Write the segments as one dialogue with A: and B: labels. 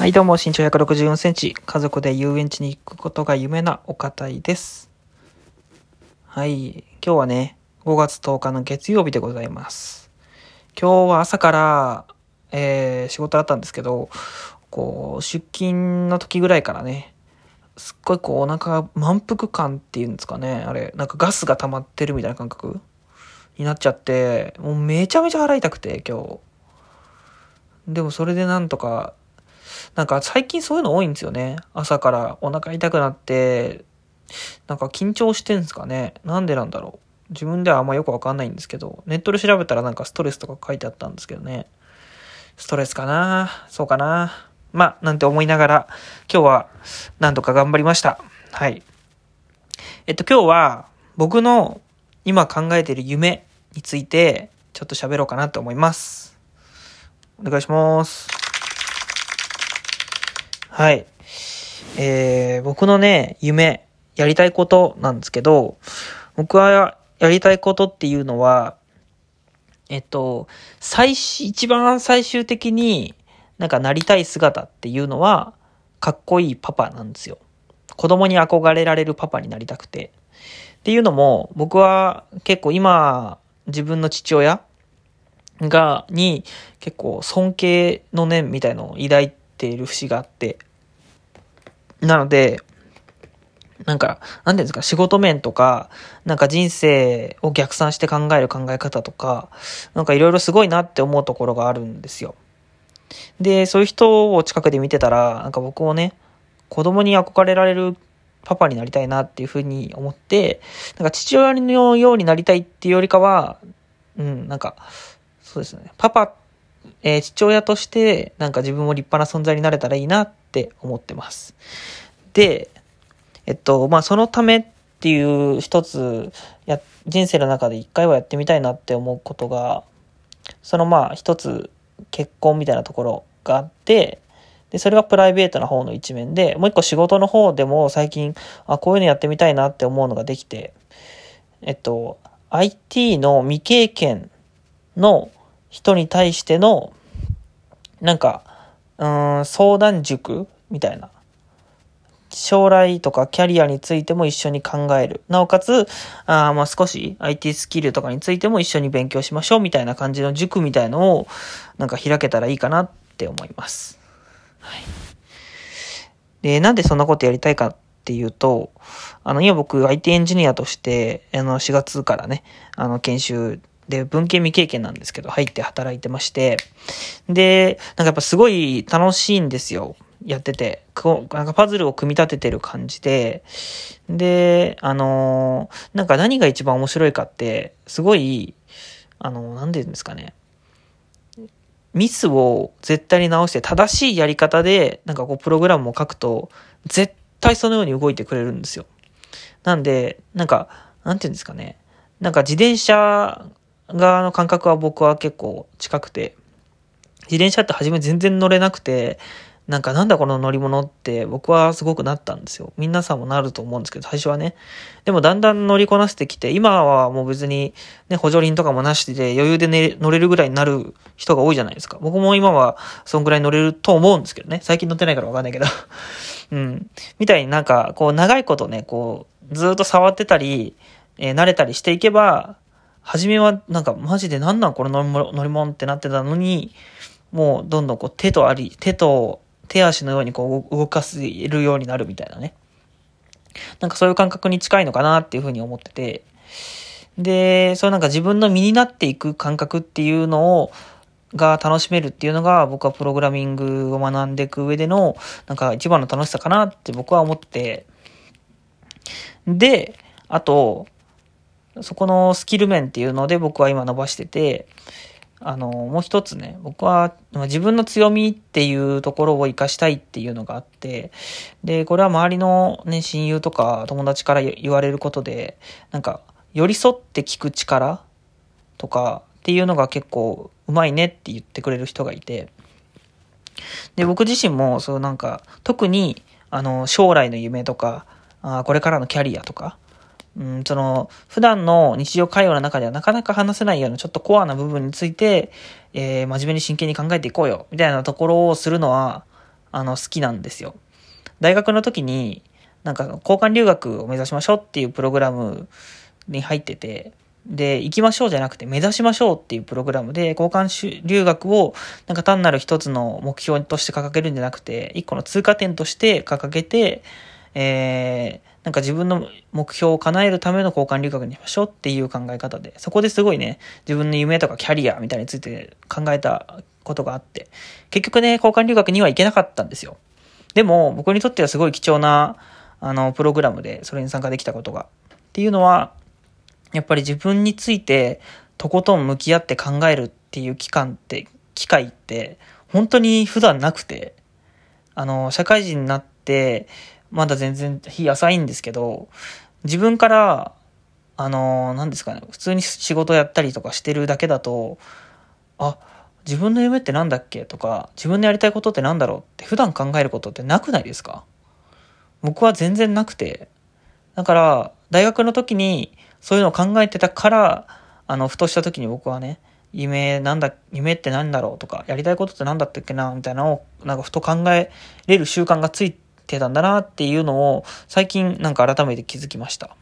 A: はい、どうも、身長164センチ、家族で遊園地に行くことが夢なお方いです。はい、今日はね、5月10日の月曜日でございます。今日は朝から、えー、仕事だったんですけど、こう、出勤の時ぐらいからね、すっごいこう、お腹満腹感っていうんですかね、あれ、なんかガスが溜まってるみたいな感覚になっちゃって、もうめちゃめちゃ腹痛くて、今日。でもそれでなんとか、なんか最近そういうの多いんですよね。朝からお腹痛くなって、なんか緊張してんすかね。なんでなんだろう。自分ではあんまよくわかんないんですけど、ネットで調べたらなんかストレスとか書いてあったんですけどね。ストレスかなそうかなまあ、なんて思いながら、今日はなんとか頑張りました。はい。えっと今日は僕の今考えている夢についてちょっと喋ろうかなと思います。お願いします。はい。えー、僕のね、夢、やりたいことなんですけど、僕はやりたいことっていうのは、えっと、最し、一番最終的になんかなりたい姿っていうのは、かっこいいパパなんですよ。子供に憧れられるパパになりたくて。っていうのも、僕は結構今、自分の父親が、に結構尊敬の念みたいのを抱いている節があって、なので、なんか、なんていうんですか、仕事面とか、なんか人生を逆算して考える考え方とか、なんかいろいろすごいなって思うところがあるんですよ。で、そういう人を近くで見てたら、なんか僕もね、子供に憧れられるパパになりたいなっていうふうに思って、なんか父親のようになりたいっていうよりかは、うん、なんか、そうですね、パパ、えー父親として、なんか自分も立派な存在になれたらいいなって思ってます。で、えっと、まあ、そのためっていう一つ、や、人生の中で一回はやってみたいなって思うことが、そのまあ、一つ、結婚みたいなところがあって、で、それがプライベートな方の一面で、もう一個仕事の方でも最近、あ、こういうのやってみたいなって思うのができて、えっと、IT の未経験の人に対しての、なんか、うん、相談塾みたいな。将来とかキャリアについても一緒に考える。なおかつ、あまあ少し IT スキルとかについても一緒に勉強しましょうみたいな感じの塾みたいのをなんか開けたらいいかなって思います。はい。で、なんでそんなことやりたいかっていうと、あの、今僕 IT エンジニアとして、あの、4月からね、あの、研修で文系未経験なんですけど、入って働いてまして、で、なんかやっぱすごい楽しいんですよ。やってて。こう、なんかパズルを組み立ててる感じで、で、あのーなんか何が一番面白いかって、すごい、あのーなんて言うんですかね。ミスを絶対に直して正しいやり方で、なんかこう、プログラムを書くと、絶対そのように動いてくれるんですよ。なんで、なんか、なんて言うんですかね。なんか自転車側の感覚は僕は結構近くて、自転車って初め全然乗れなくて、なんかなんだこの乗り物って僕はすごくなったんですよ。皆さんもなると思うんですけど、最初はね。でもだんだん乗りこなしてきて、今はもう別にね、補助輪とかもなしで余裕で、ね、乗れるぐらいになる人が多いじゃないですか。僕も今はそんぐらい乗れると思うんですけどね。最近乗ってないからわかんないけど。うん。みたいになんか、こう長いことね、こう、ずっと触ってたり、えー慣れたりしていけば、初めはなんかマジでなんなんこの乗り物乗り物ってなってたのに、もうどんどんこう手とあり、手と手足のようにこう動かせるようになるみたいなね。なんかそういう感覚に近いのかなっていうふうに思ってて。で、そういうなんか自分の身になっていく感覚っていうのを、が楽しめるっていうのが僕はプログラミングを学んでいく上でのなんか一番の楽しさかなって僕は思ってで、あと、そこのスキル面っていうので僕は今伸ばしてて、あの、もう一つね、僕は自分の強みっていうところを活かしたいっていうのがあって、で、これは周りのね、親友とか友達から言われることで、なんか、寄り添って聞く力とかっていうのが結構うまいねって言ってくれる人がいて、で、僕自身も、そうなんか、特に、あの、将来の夢とか、あこれからのキャリアとか、うん、その、普段の日常会話の中ではなかなか話せないようなちょっとコアな部分について、えー真面目に真剣に考えていこうよ、みたいなところをするのは、あの、好きなんですよ。大学の時に、なんか交換留学を目指しましょうっていうプログラムに入ってて、で、行きましょうじゃなくて目指しましょうっていうプログラムで、交換留学をなんか単なる一つの目標として掲げるんじゃなくて、一個の通過点として掲げて、えー、なんか自分の目標を叶えるための交換留学にしましょうっていう考え方で、そこですごいね、自分の夢とかキャリアみたいについて考えたことがあって、結局ね、交換留学には行けなかったんですよ。でも、僕にとってはすごい貴重な、あの、プログラムで、それに参加できたことが。っていうのは、やっぱり自分について、とことん向き合って考えるっていう期間って、機会って、本当に普段なくて、あの、社会人になって、まだ全然日浅いんですけど、自分から、あの、何ですかね、普通に仕事やったりとかしてるだけだと、あ、自分の夢って何だっけ？とか、自分のやりたいことって何だろうって普段考えることってなくないですか？僕は全然なくて。だから、大学の時にそういうのを考えてたから、あの、ふとした時に僕はね、夢なんだ、夢って何だろう？とか、やりたいことって何だったっけな、みたいなのを、なんかふと考えれる習慣がついててたんだなっていうのを、最近なんか改めて気づきました。は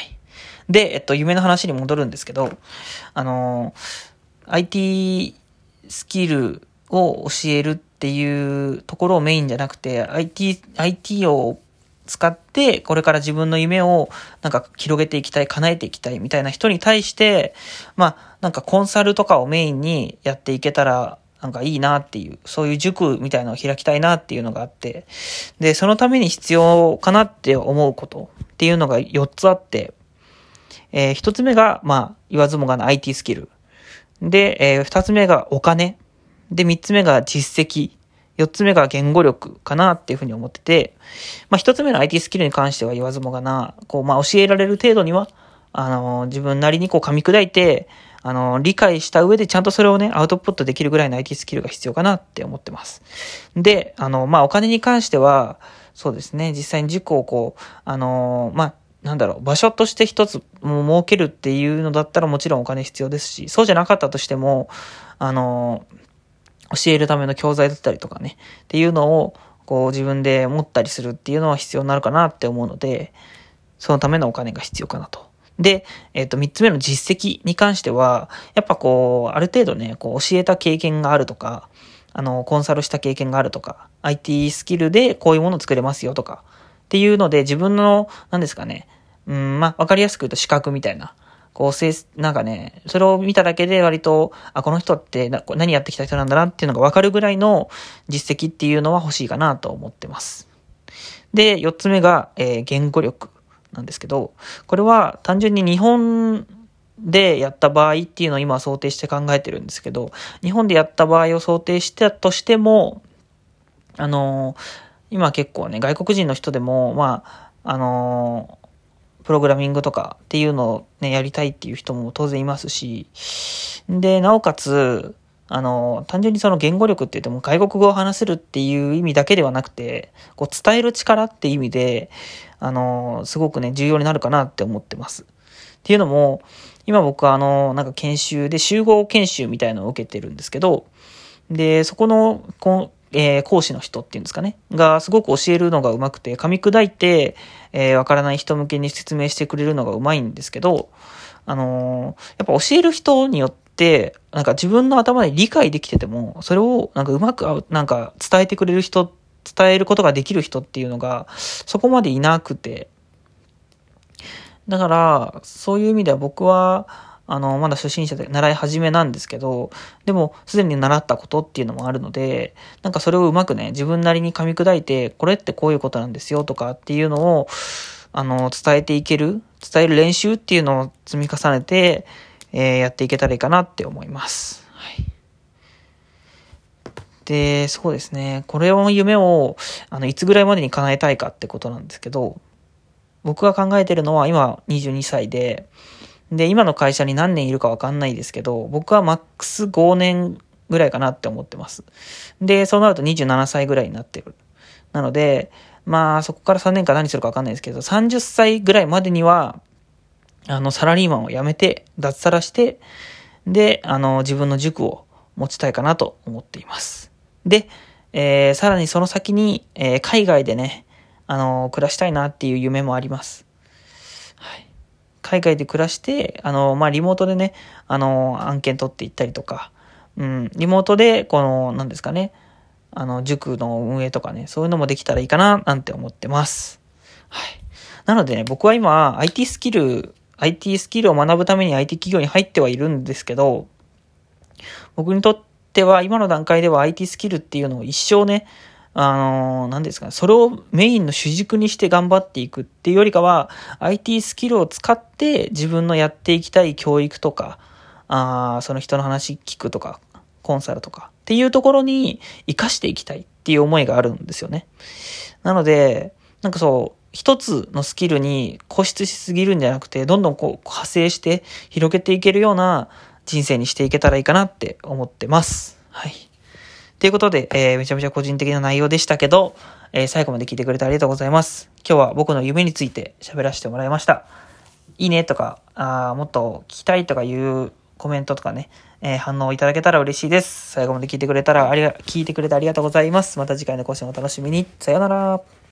A: い。で、えっと、夢の話に戻るんですけど、あの、IT スキルを教えるっていうところをメインじゃなくて、IT、IT を使って、これから自分の夢をなんか広げていきたい、叶えていきたいみたいな人に対して、まあ、なんかコンサルとかをメインにやっていけたら、なんかいいなっていう、そういう塾みたいなのを開きたいなっていうのがあって、で、そのために必要かなって思うことっていうのが4つあって、えー、1つ目が、まあ、言わずもがな IT スキル。で、えー、2つ目がお金。で、3つ目が実績。4つ目が言語力かなっていうふうに思ってて、まあ1つ目の IT スキルに関しては言わずもがな、こう、まあ教えられる程度には、あの、自分なりにこう噛み砕いて、あの、理解した上でちゃんとそれをね、アウトプットできるぐらいの IT スキルが必要かなって思ってます。で、あの、まあ、お金に関しては、そうですね、実際に事故をこう、あの、まあ、なんだろう、場所として一つも設けるっていうのだったらもちろんお金必要ですし、そうじゃなかったとしても、あの、教えるための教材だったりとかね、っていうのを、こう自分で持ったりするっていうのは必要になるかなって思うので、そのためのお金が必要かなと。で、えっ、ー、と、三つ目の実績に関しては、やっぱこう、ある程度ね、こう教えた経験があるとか、あの、コンサルした経験があるとか、IT スキルでこういうものを作れますよとか、っていうので、自分の、何ですかね、うん、まあ、わかりやすく言うと資格みたいな。こう、せなんかね、それを見ただけで割と、あ、この人って何やってきた人なんだなっていうのがわかるぐらいの実績っていうのは欲しいかなと思ってます。で、四つ目が、えー、言語力なんですけど、これは単純に日本でやった場合っていうのを今想定して考えてるんですけど、日本でやった場合を想定したとしても、あの今結構ね、外国人の人でも、まあ、あのプログラミングとかっていうのをね、やりたいっていう人も当然いますし、で、なおかつ、あの、単純にその言語力って言っても外国語を話せるっていう意味だけではなくて、こう伝える力って意味で、あの、すごくね、重要になるかなって思ってます。っていうのも、今僕はあの、なんか研修で集合研修みたいのを受けてるんですけど、で、そこの、こえー、講師の人っていうんですかね、がすごく教えるのが上手くて、噛み砕いて、えー、わからない人向けに説明してくれるのが上手いんですけど、あのー、やっぱ教える人によって、なんか自分の頭で理解できてても、それをなんかうまく、なんか伝えてくれる人、伝えることができる人っていうのが、そこまでいなくて、だから、そういう意味では僕は、あの、まだ初心者で習い始めなんですけど、でも、すでに習ったことっていうのもあるので、なんかそれをうまくね、自分なりに噛み砕いて、これってこういうことなんですよとかっていうのを、あの、伝えていける、伝える練習っていうのを積み重ねて、えー、やっていけたらいいかなって思います。はい。で、そうですね。これを夢を、あの、いつぐらいまでに叶えたいかってことなんですけど、僕が考えてるのは今22歳で、で、今の会社に何年いるかわかんないですけど、僕はマックス5年ぐらいかなって思ってます。で、そうなると27歳ぐらいになってる。なので、まあ、そこから3年間何するかわかんないですけど、30歳ぐらいまでには、あの、サラリーマンを辞めて、脱サラして、で、あの、自分の塾を持ちたいかなと思っています。で、えー、さらにその先に、えー、海外でね、あの、暮らしたいなっていう夢もあります。はい。海外で暮らして、あのまあ、リモートでね、あの案件取っていったりとか、うん、リモートで、この、何ですかね、あの、塾の運営とかね、そういうのもできたらいいかな、なんて思ってます。はい。なのでね、僕は今、IT スキル、IT スキルを学ぶために IT 企業に入ってはいるんですけど、僕にとっては、今の段階では IT スキルっていうのを一生ね、あの、何ですかね、それをメインの主軸にして頑張っていくっていうよりかは、IT スキルを使って自分のやっていきたい教育とか、あその人の話聞くとか、コンサルとかっていうところに活かしていきたいっていう思いがあるんですよね。なので、なんかそう、一つのスキルに固執しすぎるんじゃなくて、どんどんこう派生して広げていけるような人生にしていけたらいいかなって思ってます。はい。ということで、えー、めちゃめちゃ個人的な内容でしたけど、えー、最後まで聞いてくれてありがとうございます。今日は僕の夢について喋らせてもらいました。いいねとか、あもっと聞きたいとかいうコメントとかね、えー、反応いただけたら嬉しいです。最後まで聞いてくれたら、ありが、聞いてくれてありがとうございます。また次回の更新をお楽しみに。さよなら。